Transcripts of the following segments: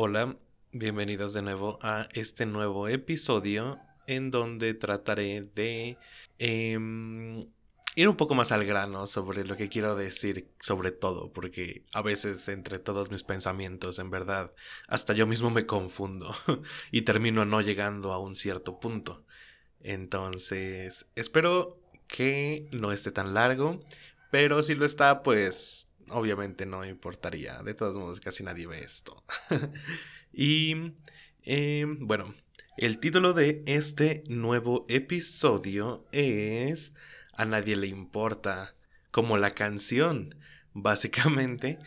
Hola, bienvenidos de nuevo a este nuevo episodio en donde trataré de em, ir un poco más al grano sobre lo que quiero decir sobre todo, porque a veces entre todos mis pensamientos, en verdad, hasta yo mismo me confundo y termino no llegando a un cierto punto. Entonces, espero que no esté tan largo, pero si lo está, pues obviamente no importaría. De todos modos, casi nadie ve esto. y em, bueno, el título de este nuevo episodio es A nadie le importa, como la canción, básicamente.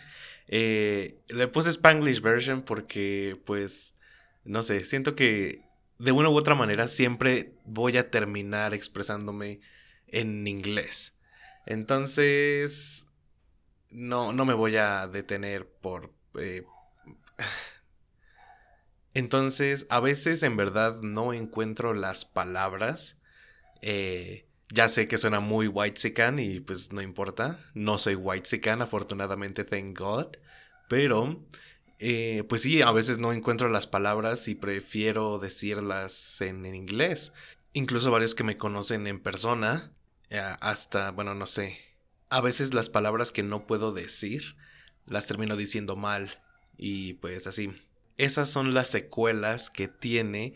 Eh, le puse Spanglish version porque, pues, no sé, siento que de una u otra manera siempre voy a terminar expresándome en inglés. Entonces, no, no me voy a detener por... Eh, entonces, a veces en verdad no encuentro las palabras. Eh, ya sé que suena muy white sican y pues no importa. No soy white sican, afortunadamente, thank God. Pero, eh, pues sí, a veces no encuentro las palabras y prefiero decirlas en, en inglés. Incluso varios que me conocen en persona, hasta, bueno, no sé. A veces las palabras que no puedo decir, las termino diciendo mal. Y pues así esas son las secuelas que tiene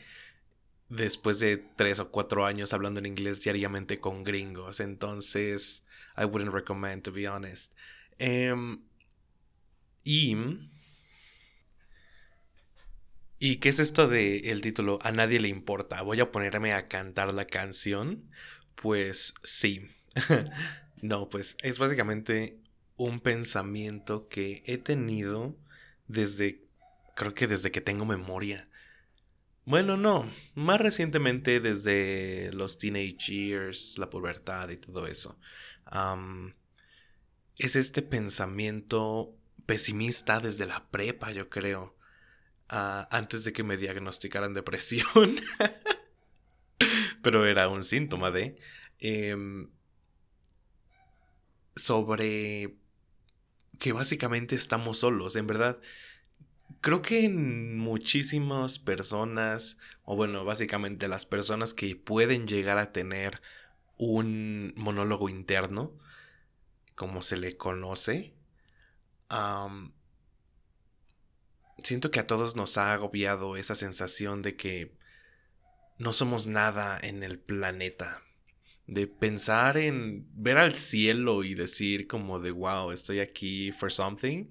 después de tres o cuatro años hablando en inglés diariamente con gringos. Entonces, I wouldn't recommend, to be honest. Em, y. ¿Y qué es esto de el título? A nadie le importa. ¿Voy a ponerme a cantar la canción? Pues sí. no, pues es básicamente un pensamiento que he tenido desde creo que desde que tengo memoria. Bueno, no, más recientemente desde los teenage years, la pubertad y todo eso. es este pensamiento pesimista desde la prepa, yo creo. Ah, antes de que me diagnosticaran depresión. Pero era un síntoma de... Em, sobre que básicamente estamos solos. En verdad, Creo que muchísimas personas, o bueno, básicamente las personas que pueden llegar a tener un monólogo interno, como se le conoce, siento que a todos nos ha agobiado esa sensación de que no somos nada en el planeta. De pensar en ver al cielo y decir como de wow, estoy aquí for something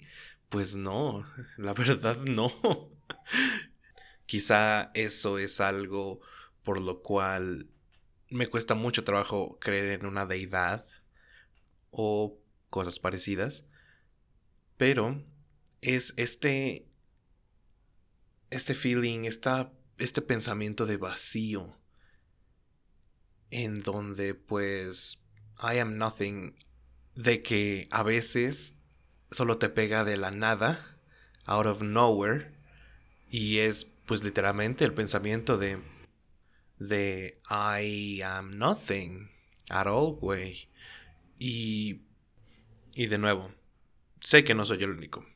pues no, la verdad no. Quizá eso es algo por lo cual me cuesta mucho trabajo creer en una deidad o cosas parecidas. Pero es este este feeling, esta, este pensamiento de vacío en donde pues I am nothing de que a veces solo te pega de la nada, out of nowhere, y es pues literalmente el pensamiento de de I am nothing at all, güey. Y y de nuevo, sé que no soy el único,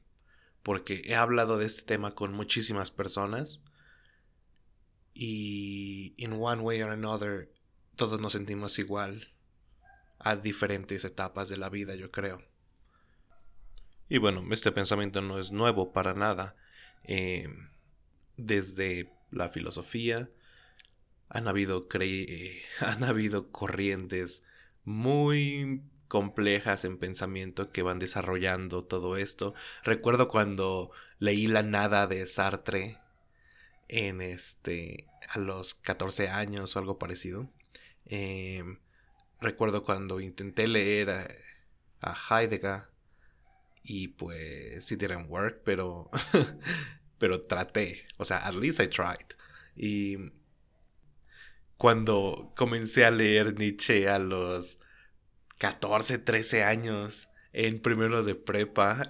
porque he hablado de este tema con muchísimas personas y in one way or another todos nos sentimos igual a diferentes etapas de la vida, yo creo. Y bueno, este pensamiento no es nuevo para nada. Eh, desde la filosofía han habido, han habido corrientes muy complejas en pensamiento que van desarrollando todo esto. Recuerdo cuando leí La nada de Sartre en este a los 14 años o algo parecido. Eh, recuerdo cuando intenté leer a Heidegger y pues sí didn't work, pero, pero traté. O sea, at least I tried. Y cuando comencé a leer Nietzsche a los 14, 13 años, en primero de prepa,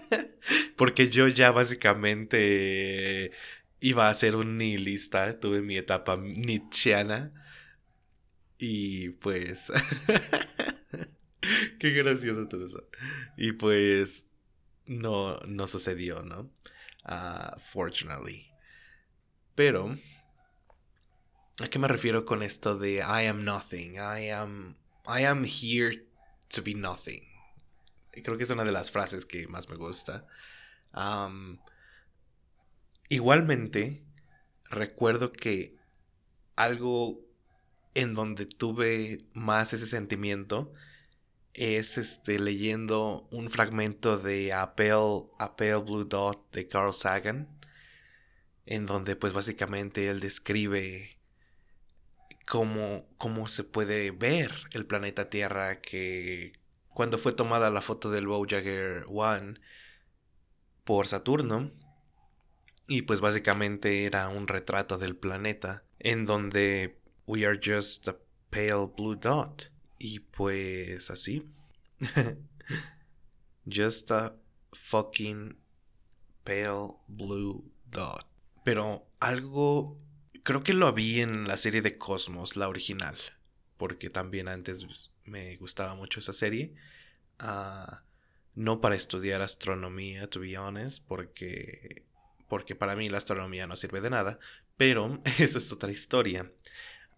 porque yo ya básicamente iba a ser un nihilista, tuve mi etapa nietzscheana y pues Qué gracioso todo eso. Y pues no, no sucedió, ¿no? uh, fortunately. Pero, ¿a qué me refiero con esto de I am nothing? I am, I am here to be nothing. Creo que es una de las frases que más me gusta. Igualmente, recuerdo que algo en donde tuve más ese sentimiento es este leyendo un fragmento de A Pale, Blue Dot de Carl Sagan en donde pues básicamente él describe cómo, cómo se puede ver el planeta Tierra que cuando fue tomada la foto del Voyager 1 por Saturno y pues básicamente era un retrato del planeta en donde we are just a pale blue dot. Y pues así. just a fucking pale blue dot. Pero algo... Creo que lo vi en la serie de Cosmos, la original. Porque también antes me gustaba mucho esa serie. Ah, no para estudiar astronomía, to be honest, porque, porque para mí la astronomía no sirve de nada. Pero eso es otra historia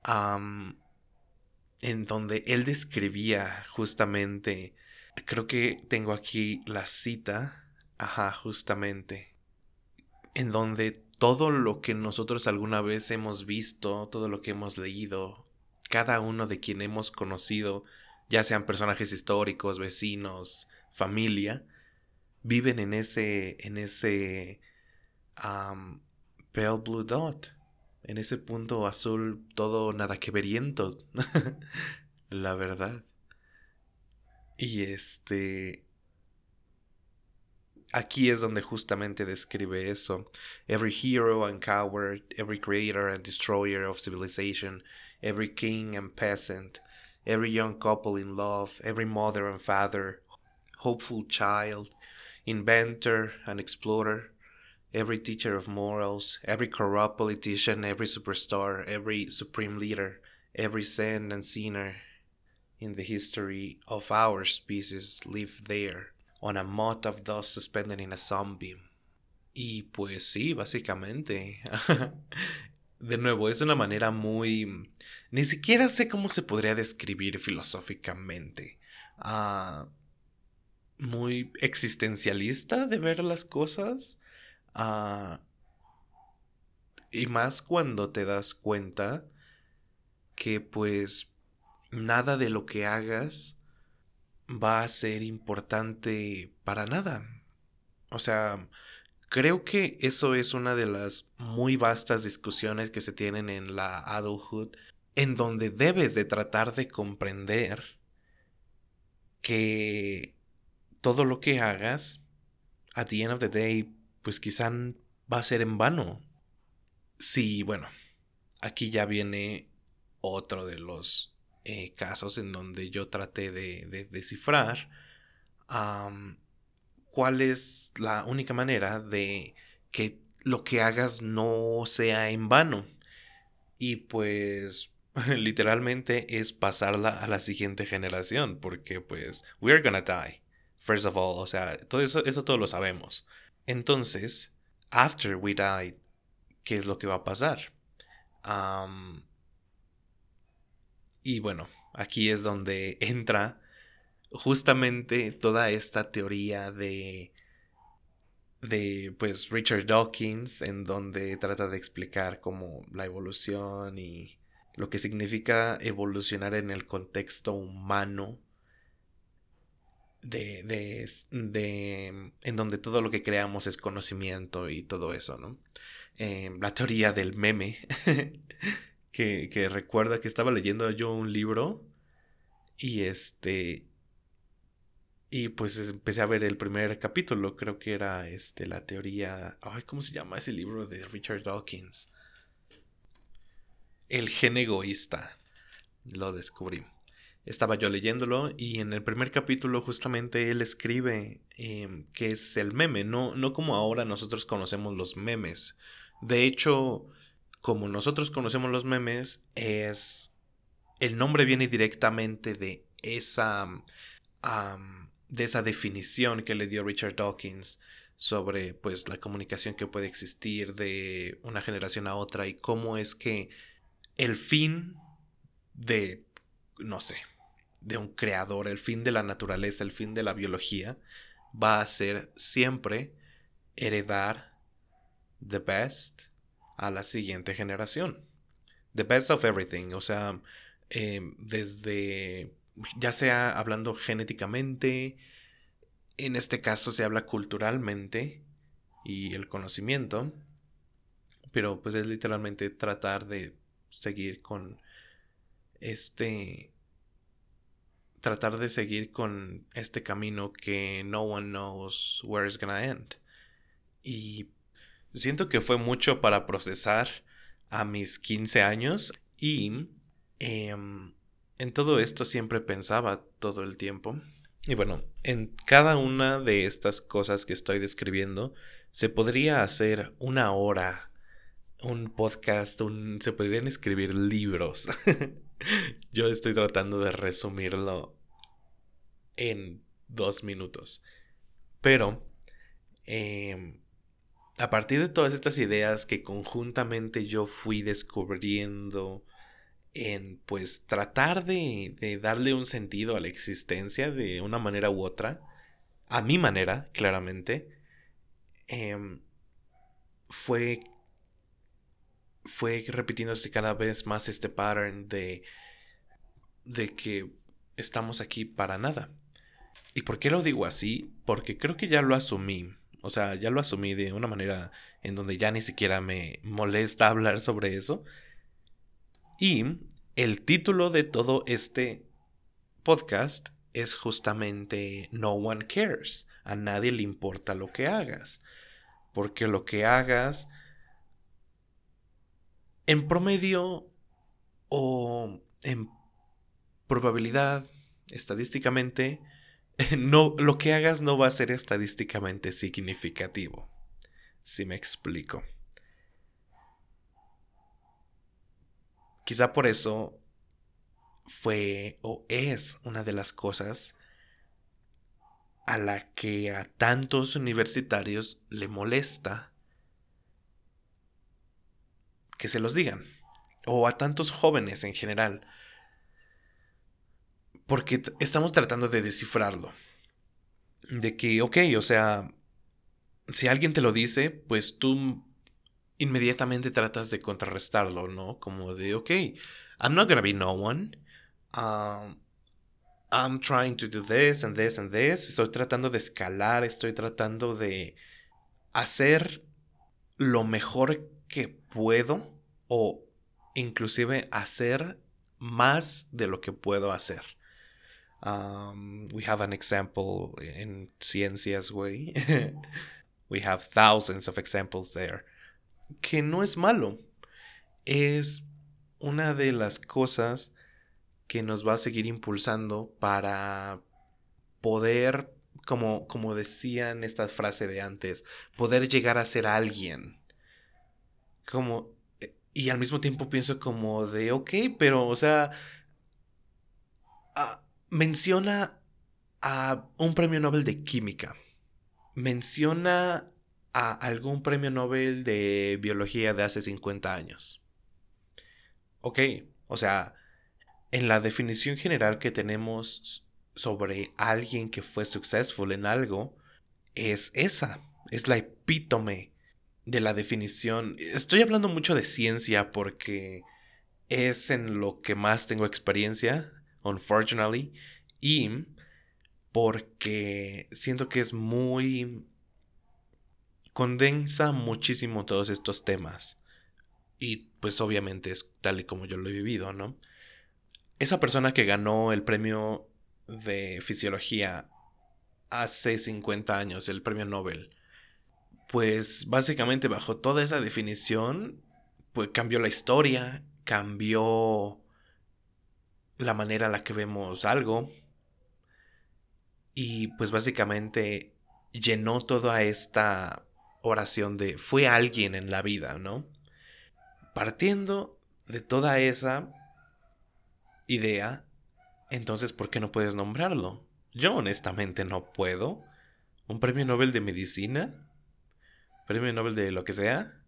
en donde él describía justamente, creo que tengo aquí la cita, ajá, justamente, en donde todo lo que nosotros alguna vez hemos visto, todo lo que hemos leído, cada uno de quien hemos conocido, ya sean personajes históricos, vecinos, familia, viven en ese, en ese pale blue dot en ese punto azul todo nada que veriento, la verdad. Y este... Aquí es donde justamente describe eso. Every hero and coward, every creator and destroyer of civilization, every king and peasant, every young couple in love, every mother and father, hopeful child, inventor and explorer, every teacher of morals, every corrupt politician, every superstar, every supreme leader, every saint and sinner in the history of our species live there, on a mote of dust suspended in a sunbeam. Y pues sí, básicamente. de nuevo, es una manera muy... Ni siquiera sé cómo se podría describir filosóficamente. Ah, muy existencialista de ver las cosas. Ah, y más cuando te das cuenta que pues nada de lo que hagas va a ser importante para nada. O sea, creo que eso es una de las muy vastas discusiones que se tienen en la adulthood, en donde debes de tratar de comprender que todo lo que hagas, at the end of the day, pues quizá va a ser en vano. Sí, bueno, aquí ya viene otro de los eh, casos en donde yo traté de, descifrar cuál es la única manera de que lo que hagas no sea en vano. Y pues literalmente es pasarla a la siguiente generación, porque pues we're gonna die. First of all, o sea, todo eso, eso todo lo sabemos. Entonces, after we die, ¿qué es lo que va a pasar? y bueno, aquí es donde entra justamente toda esta teoría de de pues Richard Dawkins en donde trata de explicar como la evolución y lo que significa evolucionar en el contexto humano de, de, de, en donde todo lo que creamos es conocimiento y todo eso, ¿no? Em, la teoría del meme, que, que recuerda que estaba leyendo yo un libro y este, y pues empecé a ver el primer capítulo, creo que era este, la teoría, ay, ¿cómo se llama ese libro de Richard Dawkins? El gen egoísta, lo descubrí estaba yo leyéndolo y en el primer capítulo justamente él escribe eh, que es el meme, no, no como ahora nosotros conocemos los memes. De hecho, como nosotros conocemos los memes, es... El nombre viene directamente de esa... de esa definición que le dio Richard Dawkins sobre pues la comunicación que puede existir de una generación a otra y cómo es que el fin de, no sé, de un creador, el fin de la naturaleza, el fin de la biología, va a ser siempre heredar the best a la siguiente generación. The best of everything, o sea, em, desde, ya sea hablando genéticamente, en este caso se habla culturalmente y el conocimiento, pero pues es literalmente tratar de seguir con este tratar de seguir con este camino que no one knows where it's gonna end. Y siento que fue mucho para procesar a mis 15 años y em, en todo esto siempre pensaba todo el tiempo. Y bueno, en cada una de estas cosas que estoy describiendo se podría hacer una hora, un podcast, un, se podrían escribir libros. Yo estoy tratando de resumirlo en dos minutos. Pero, em, a partir de todas estas ideas que conjuntamente yo fui descubriendo en pues tratar de, darle un sentido a la existencia de una manera u otra, a mi manera, claramente, em, fue fue repitiéndose cada vez más este pattern de, de que estamos aquí para nada. ¿Y por qué lo digo así? Porque creo que ya lo asumí. O sea, ya lo asumí de una manera en donde ya ni siquiera me molesta hablar sobre eso. Y el título de todo este podcast es justamente No One Cares. A nadie le importa lo que hagas. Porque lo que hagas en promedio o en probabilidad, estadísticamente, no, lo que hagas no va a ser estadísticamente significativo. Si me explico. Quizá por eso fue o es una de las cosas a la que a tantos universitarios le molesta que se los digan. O a tantos jóvenes en general. Porque estamos tratando de descifrarlo. De que, ok, o sea, si alguien te lo dice, pues tú inmediatamente tratas de contrarrestarlo, ¿no? Como de, ok, I'm not gonna be no one. Um, I'm trying to do this and this and this. Estoy tratando de escalar, estoy tratando de hacer lo mejor que puedo o inclusive hacer más de lo que puedo hacer. Um, we have an example in ciencias, güey. we have thousands of examples there. Que no es malo. Es una de las cosas que nos va a seguir impulsando para poder, como, como decían esta frase de antes, poder llegar a ser alguien. Como, eh, y al mismo tiempo pienso como de, ok, pero, o sea, ah, menciona a un premio Nobel de química. Menciona a algún premio Nobel de biología de hace 50 años. Ok, o sea, en la definición general que tenemos sobre alguien que fue successful en algo, es esa, es la epítome de la definición. Estoy hablando mucho de ciencia porque es en lo que más tengo experiencia, unfortunately, y porque siento que es muy... condensa muchísimo todos estos temas. Y pues obviamente es tal y como yo lo he vivido, ¿no? Esa persona que ganó el premio de fisiología hace 50 años, el premio Nobel, pues básicamente bajo toda esa definición, pues cambió la historia, cambió la manera en la que vemos algo y pues básicamente llenó toda esta oración de fue alguien en la vida, ¿no? Partiendo de toda esa idea, entonces ¿por qué no puedes nombrarlo? Yo honestamente no puedo. ¿Un premio Nobel de Medicina? Premio Nobel de lo que sea.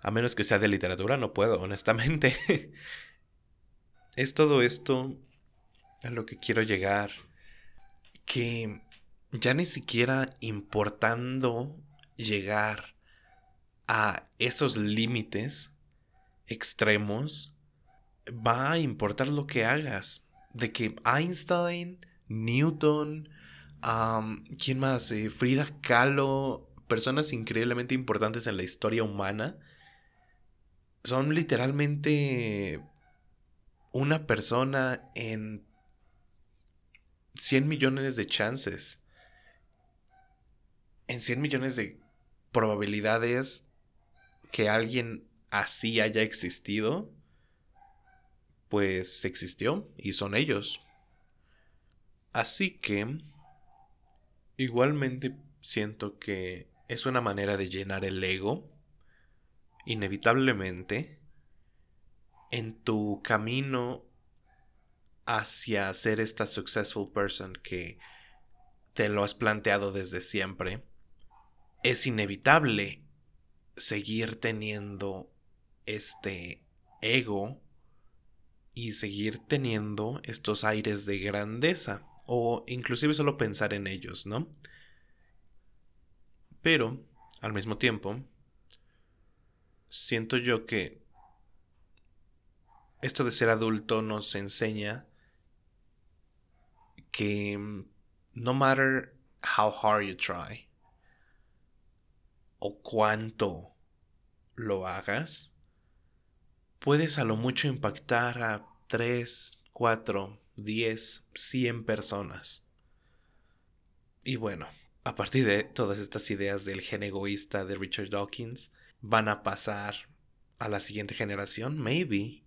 A menos que sea de literatura, no puedo, honestamente. es todo esto a lo que quiero llegar. Que ya ni siquiera importando llegar a esos límites extremos, va a importar lo que hagas. De que Einstein, Newton, ¿quién más? Eh, Frida Kahlo, personas increíblemente importantes en la historia humana, son literalmente una persona en 100 millones de chances. En 100 millones de probabilidades que alguien así haya existido, pues existió y son ellos. Así que, igualmente siento que es una manera de llenar el ego, inevitablemente, en tu camino hacia ser esta successful person que te lo has planteado desde siempre, es inevitable seguir teniendo este ego y seguir teniendo estos aires de grandeza o inclusive solo pensar en ellos, ¿no? Pero, al mismo tiempo, siento yo que esto de ser adulto nos enseña que no matter how hard you try o cuánto lo hagas, puedes a lo mucho impactar a 3, 4, 10, 100 personas. Y bueno, a partir de todas estas ideas del gen egoísta de Richard Dawkins, van a pasar a la siguiente generación, maybe.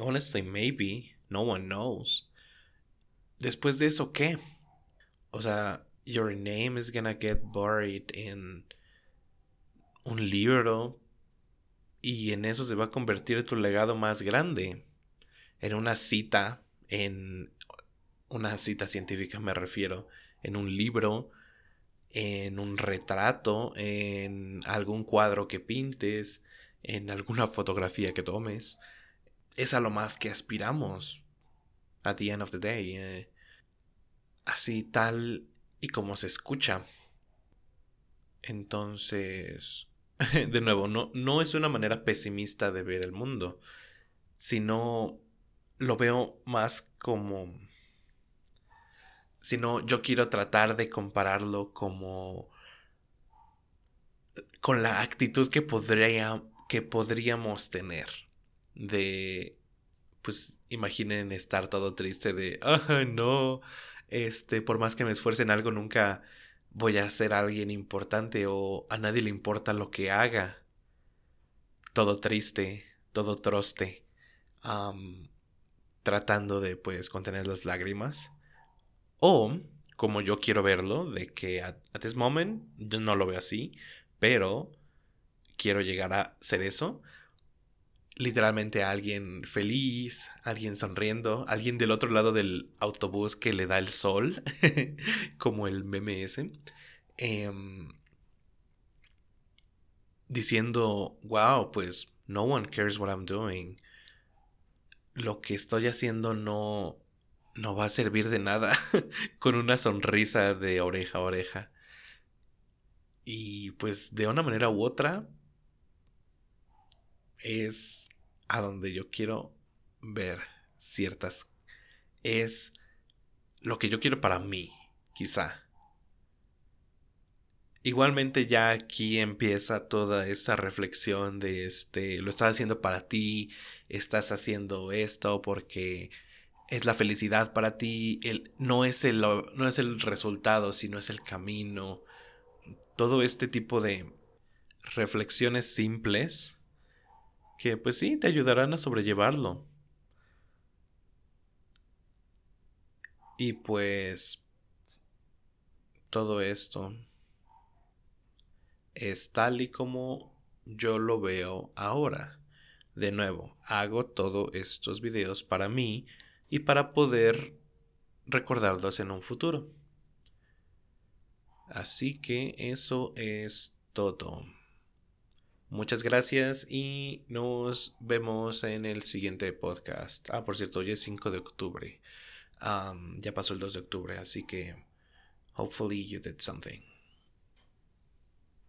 Honestly, maybe. No one knows. Después de eso, ¿qué? O sea, your name is gonna get buried in un libro y en eso se va a convertir tu legado más grande. En una cita, en una cita científica me refiero, en un libro, en un retrato, en algún cuadro que pintes, en alguna fotografía que tomes. Es a lo más que aspiramos. At the end of the day. Eh, así tal y como se escucha. Entonces, de nuevo, no, no es una manera pesimista de ver el mundo, sino lo veo más como... Sino yo quiero tratar de compararlo como... con la actitud que, podría, que podríamos tener. De... Pues imaginen estar todo triste de... Ah, no. Este, por más que me esfuerce en algo, nunca voy a ser alguien importante o a nadie le importa lo que haga. Todo triste, todo troste, tratando de pues contener las lágrimas. O, como yo quiero verlo, de que at, this moment yo no lo veo así, pero quiero llegar a ser eso. Literalmente alguien feliz, alguien sonriendo, alguien del otro lado del autobús que le da el sol, como el meme. Em, diciendo, wow, pues no one cares what I'm doing. Lo que estoy haciendo no, no va a servir de nada con una sonrisa de oreja a oreja. Y pues de una manera u otra es a donde yo quiero ver ciertas... Es lo que yo quiero para mí, quizá. Igualmente ya aquí empieza toda esta reflexión de este, lo estás haciendo para ti, estás haciendo esto porque es la felicidad para ti, el, no, es el, no es el resultado, sino es el camino. Todo este tipo de reflexiones simples que pues sí, te ayudarán a sobrellevarlo. Y pues todo esto es tal y como yo lo veo ahora. De nuevo, hago todos estos videos para mí y para poder recordarlos en un futuro. Así que eso es todo. Muchas gracias y nos vemos en el siguiente podcast. Ah, por cierto, hoy es 5 de octubre. ya pasó el 2 de octubre, así que hopefully you did something.